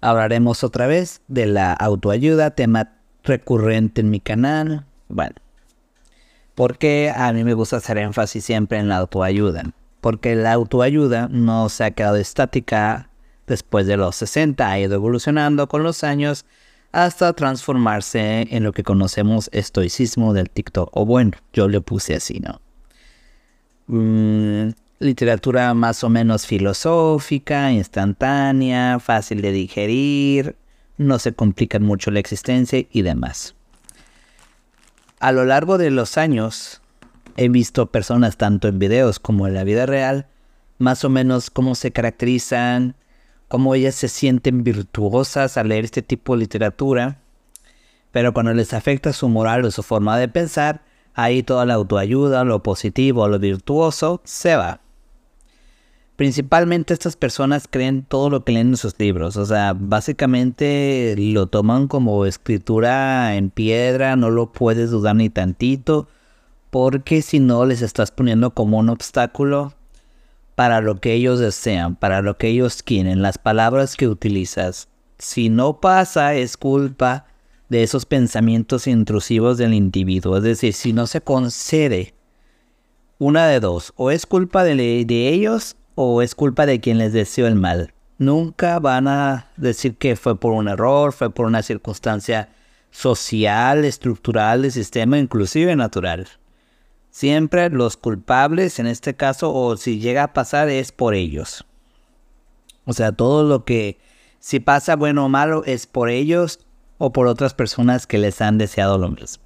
Hablaremos otra vez de la autoayuda, tema recurrente en mi canal. Bueno, porque a mí me gusta hacer énfasis siempre en la autoayuda? Porque la autoayuda no se ha quedado estática después de los 60, ha ido evolucionando con los años hasta transformarse en lo que conocemos estoicismo del TikTok. O bueno, yo le puse así, ¿no? Literatura más o menos filosófica, instantánea, fácil de digerir, no se complican mucho la existencia y demás. A lo largo de los años he visto personas tanto en videos como en la vida real, más o menos cómo se caracterizan, cómo ellas se sienten virtuosas al leer este tipo de literatura, pero cuando les afecta su moral o su forma de pensar, ahí toda la autoayuda, lo positivo, lo virtuoso, se va. Principalmente estas personas creen todo lo que leen en sus libros, o sea, básicamente lo toman como escritura en piedra, no lo puedes dudar ni tantito, porque si no les estás poniendo como un obstáculo para lo que ellos desean, para lo que ellos quieren, las palabras que utilizas. Si no pasa, es culpa de esos pensamientos intrusivos del individuo. Es decir, si no se concede una de dos, o es culpa de, de ellos o es culpa de quien les deseó el mal. Nunca van a decir que fue por un error, fue por una circunstancia social, estructural, de sistema, inclusive natural. Siempre los culpables, en este caso, o si llega a pasar, es por ellos. O sea, todo lo que, si pasa bueno o malo, es por ellos o por otras personas que les han deseado lo mismo.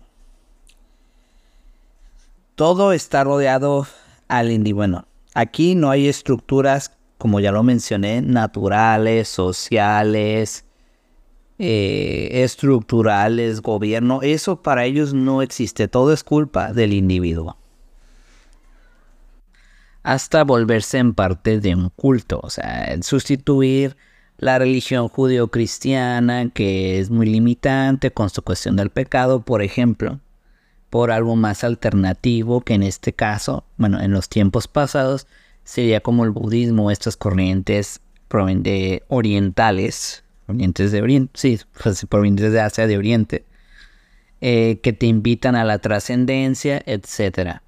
Todo está rodeado al individuo. Aquí no hay estructuras, como ya lo mencioné, naturales, sociales, eh, estructurales, gobierno, eso para ellos no existe, todo es culpa del individuo. Hasta volverse en parte de un culto, o sea, sustituir la religión judío-cristiana, que es muy limitante con su cuestión del pecado, por ejemplo, algo más alternativo, que en este caso, bueno, en los tiempos pasados, sería como el budismo, estas corrientes de orientales, provenientes de Oriente, sí, pues, provenientes de Asia, de Oriente, eh, que te invitan a la trascendencia, etc.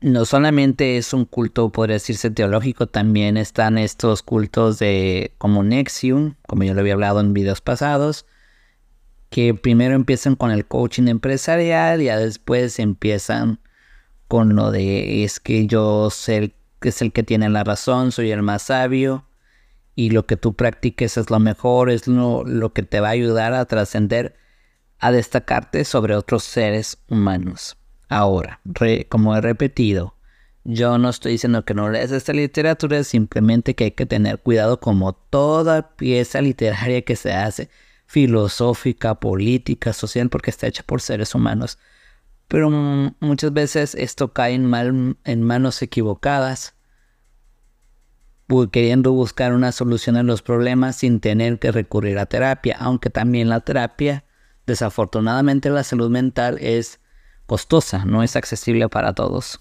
No solamente es un culto, podría decirse teológico, también están estos cultos de como Nexium, como yo lo había hablado en videos pasados, que primero empiezan con el coaching empresarial y ya después empiezan con lo de es que yo sé que es el que tiene la razón, soy el más sabio y lo que tú practiques es lo mejor, es lo, que te va a ayudar a trascender, a destacarte sobre otros seres humanos. Ahora, como he repetido, yo no estoy diciendo que no lees esta literatura, simplemente que hay que tener cuidado como toda pieza literaria que se hace, filosófica, política, social, porque está hecha por seres humanos. Pero muchas veces esto cae en, mal, en manos equivocadas queriendo buscar una solución a los problemas sin tener que recurrir a terapia, aunque también la terapia, desafortunadamente la salud mental es costosa, no es accesible para todos.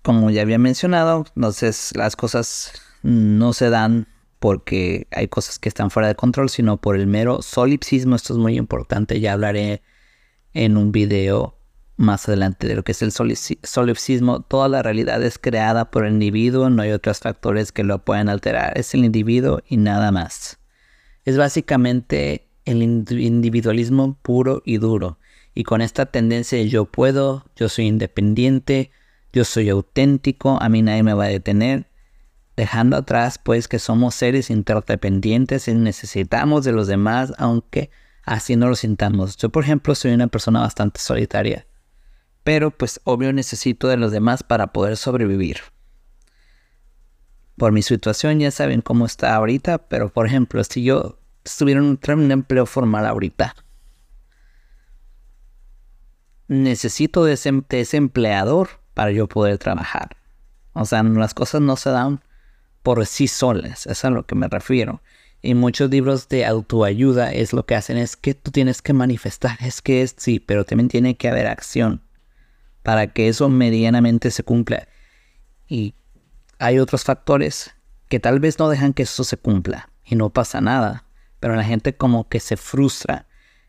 Como ya había mencionado, entonces las cosas no se dan porque hay cosas que están fuera de control, sino por el mero solipsismo. Esto es muy importante, ya hablaré en un video más adelante de lo que es el solipsismo, toda la realidad es creada por el individuo, no hay otros factores que lo puedan alterar, es el individuo y nada más. Es básicamente el individualismo puro y duro, y con esta tendencia de yo puedo, yo soy independiente, yo soy auténtico, a mí nadie me va a detener, dejando atrás pues que somos seres interdependientes y necesitamos de los demás, aunque así no lo sintamos. Yo por ejemplo soy una persona bastante solitaria pero pues obvio necesito de los demás para poder sobrevivir. Por mi situación ya saben cómo está ahorita, pero por ejemplo, si yo estuviera en un empleo formal ahorita, necesito de ese, de ese, empleador para yo poder trabajar. O sea, las cosas no se dan por sí solas, es a lo que me refiero. Y muchos libros de autoayuda es lo que hacen es que tú tienes que manifestar, es que es sí, pero también tiene que haber acción para que eso medianamente se cumpla. Y hay otros factores que tal vez no dejan que eso se cumpla y no pasa nada, pero la gente como que se frustra.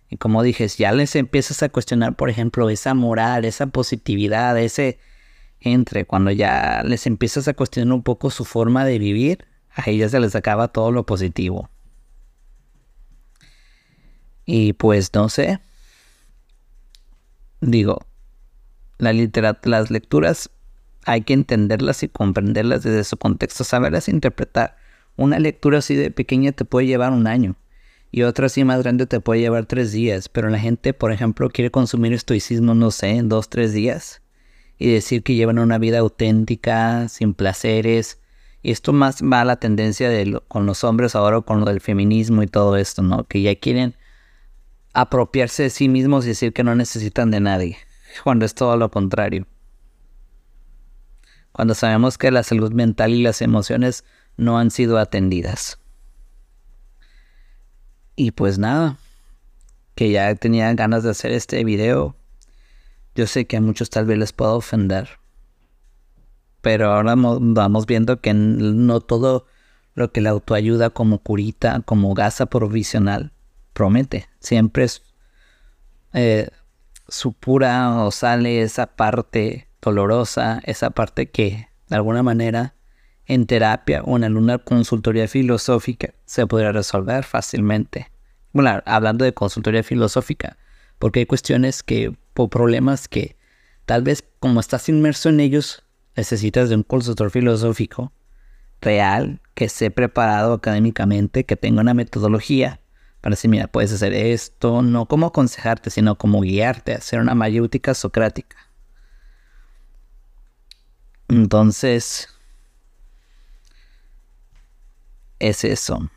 Y como dije, ya les empiezas a cuestionar, por ejemplo, esa moral, esa positividad, ese entre, cuando ya les empiezas a cuestionar un poco su forma de vivir, a ellas se les acaba todo lo positivo. Y pues no sé. Digo, la las lecturas hay que entenderlas y comprenderlas desde su contexto, saberlas interpretar. Una lectura así de pequeña te puede llevar un año y otra así más grande te puede llevar tres días, pero la gente, por ejemplo, quiere consumir estoicismo, no sé, en dos, tres días y decir que llevan una vida auténtica, sin placeres. Y esto más va a la tendencia de con los hombres ahora con lo del feminismo y todo esto, ¿no? Que ya quieren apropiarse de sí mismos y decir que no necesitan de nadie, cuando es todo lo contrario. Cuando sabemos que la salud mental y las emociones no han sido atendidas. Y pues nada, que ya tenía ganas de hacer este video yo sé que a muchos tal vez les pueda ofender. Pero ahora vamos viendo que no todo lo que la autoayuda como curita, como gasa provisional, promete. Siempre es eh, su pura o sale esa parte dolorosa, esa parte que de alguna manera en terapia o en alguna consultoría filosófica se podría resolver fácilmente. Bueno, hablando de consultoría filosófica, porque hay cuestiones que por problemas que tal vez como estás inmerso en ellos, necesitas de un consultor filosófico real, que esté preparado académicamente, que tenga una metodología para decir, mira, puedes hacer esto, no como aconsejarte, sino como guiarte a hacer una mayéutica socrática. Entonces, es eso.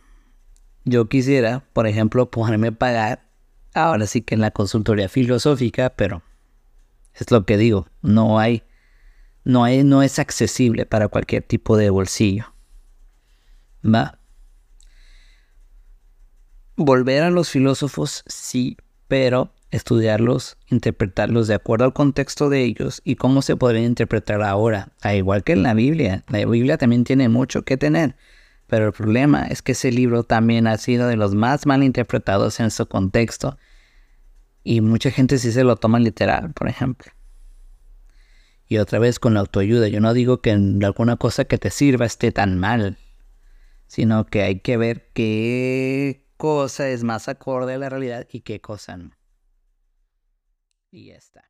Yo quisiera, por ejemplo, ponerme a pagar ahora sí que en la consultoría filosófica, pero es lo que digo, no hay, no hay, no es accesible para cualquier tipo de bolsillo. ¿Va? Volver a los filósofos, sí, pero estudiarlos, interpretarlos de acuerdo al contexto de ellos y cómo se podrían interpretar ahora, a igual que en la Biblia. La Biblia también tiene mucho que tener, pero el problema es que ese libro también ha sido de los más mal interpretados en su contexto. Y mucha gente sí se lo toma literal, por ejemplo. Y otra vez con la autoayuda, yo no digo que alguna cosa que te sirva esté tan mal, sino que hay que ver qué cosa es más acorde a la realidad y qué cosa no. Y ya está.